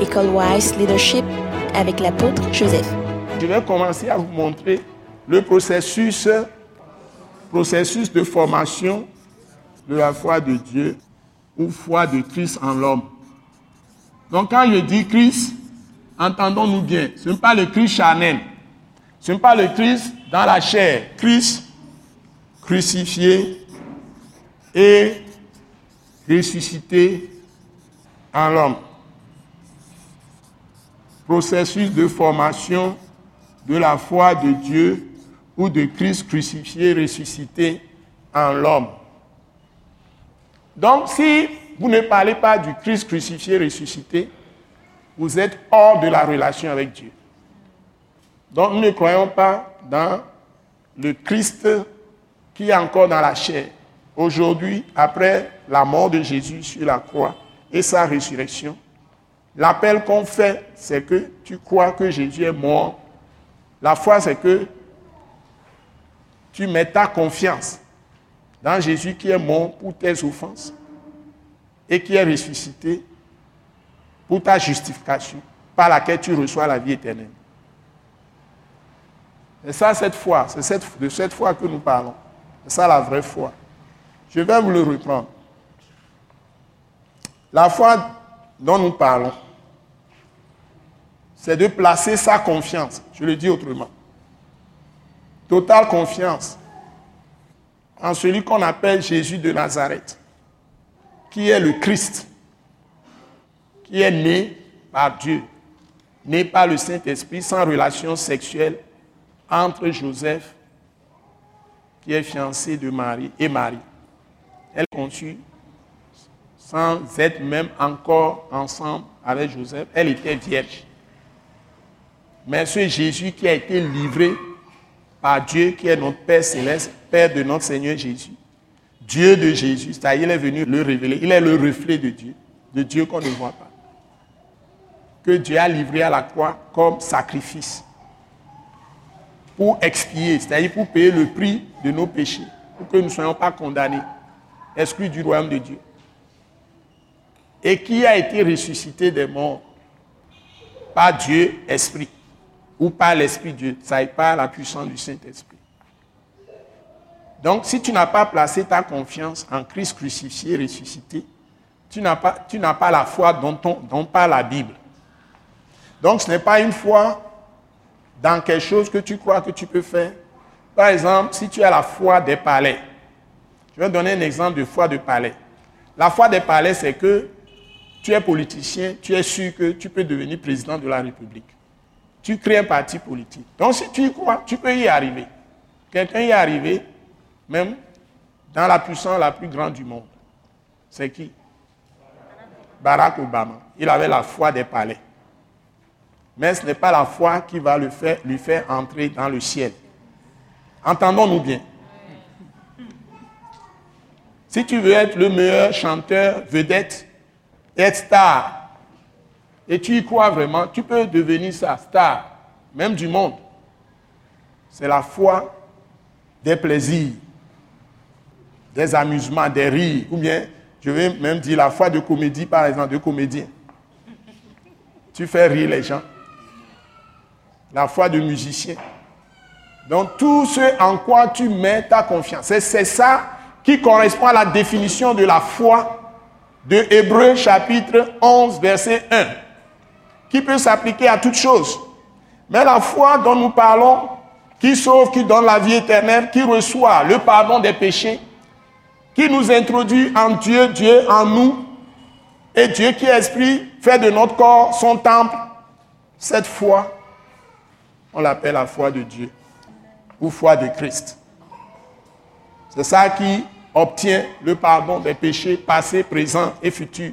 École Wise Leadership avec l'apôtre Joseph. Je vais commencer à vous montrer le processus, processus de formation de la foi de Dieu ou foi de Christ en l'homme. Donc quand je dis Christ, entendons-nous bien, ce n'est pas le Christ charnel, ce n'est pas le Christ dans la chair, Christ crucifié et ressuscité en l'homme. Processus de formation de la foi de Dieu ou de Christ crucifié, ressuscité en l'homme. Donc si vous ne parlez pas du Christ crucifié, ressuscité, vous êtes hors de la relation avec Dieu. Donc nous ne croyons pas dans le Christ qui est encore dans la chair. Aujourd'hui, après la mort de Jésus sur la croix et sa résurrection, l'appel qu'on fait, c'est que tu crois que Jésus est mort. La foi, c'est que tu mets ta confiance dans Jésus qui est mort pour tes offenses et qui est ressuscité pour ta justification, par laquelle tu reçois la vie éternelle. C'est ça cette foi, c'est de cette foi que nous parlons. C'est ça la vraie foi. Je vais vous le reprendre. La foi dont nous parlons, c'est de placer sa confiance, je le dis autrement, totale confiance en celui qu'on appelle Jésus de Nazareth, qui est le Christ, qui est né par Dieu, né par le Saint-Esprit, sans relation sexuelle entre Joseph, qui est fiancé de Marie, et Marie. Elle conçut sans être même encore ensemble avec Joseph. Elle était vierge. Mais ce Jésus qui a été livré par Dieu, qui est notre Père céleste, Père de notre Seigneur Jésus, Dieu de Jésus, c'est-à-dire il est venu le révéler. Il est le reflet de Dieu, de Dieu qu'on ne voit pas. Que Dieu a livré à la croix comme sacrifice pour expier, c'est-à-dire pour payer le prix de nos péchés, pour que nous ne soyons pas condamnés, exclus du royaume de Dieu. Et qui a été ressuscité des morts? Par Dieu Esprit, ou par l'Esprit de Dieu, ça n'est pas la puissance du Saint-Esprit. Donc, si tu n'as pas placé ta confiance en Christ crucifié, ressuscité, tu n'as pas, la foi dont, dont parle la Bible. Donc, ce n'est pas une foi dans quelque chose que tu crois que tu peux faire. Par exemple, si tu as la foi des palais, je vais donner un exemple de foi de palais. La foi des palais, c'est que tu es politicien, tu es sûr que tu peux devenir président de la République. Tu crées un parti politique. Donc si tu y crois, tu peux y arriver. Quelqu'un y est arrivé, même dans la puissance la plus grande du monde. C'est qui? Barack Obama. Il avait la foi des palais mais ce n'est pas la foi qui va lui faire entrer dans le ciel. Entendons-nous bien. Si tu veux être le meilleur chanteur, vedette, être star, et tu y crois vraiment, tu peux devenir sa star, même du monde. C'est la foi des plaisirs, des amusements, des rires, ou bien, je vais même dire la foi de comédie, par exemple, de comédien. Tu fais rire les gens la foi de musicien. Donc tout ce en quoi tu mets ta confiance, c'est ça qui correspond à la définition de la foi de Hébreu chapitre 11 verset 1, qui peut s'appliquer à toutes choses. Mais la foi dont nous parlons, qui sauve, qui donne la vie éternelle, qui reçoit le pardon des péchés, qui nous introduit en Dieu, Dieu en nous, et Dieu qui esprit fait de notre corps son temple, cette foi on l'appelle la foi de Dieu ou foi de Christ. C'est ça qui obtient le pardon des péchés passés, présents et futurs.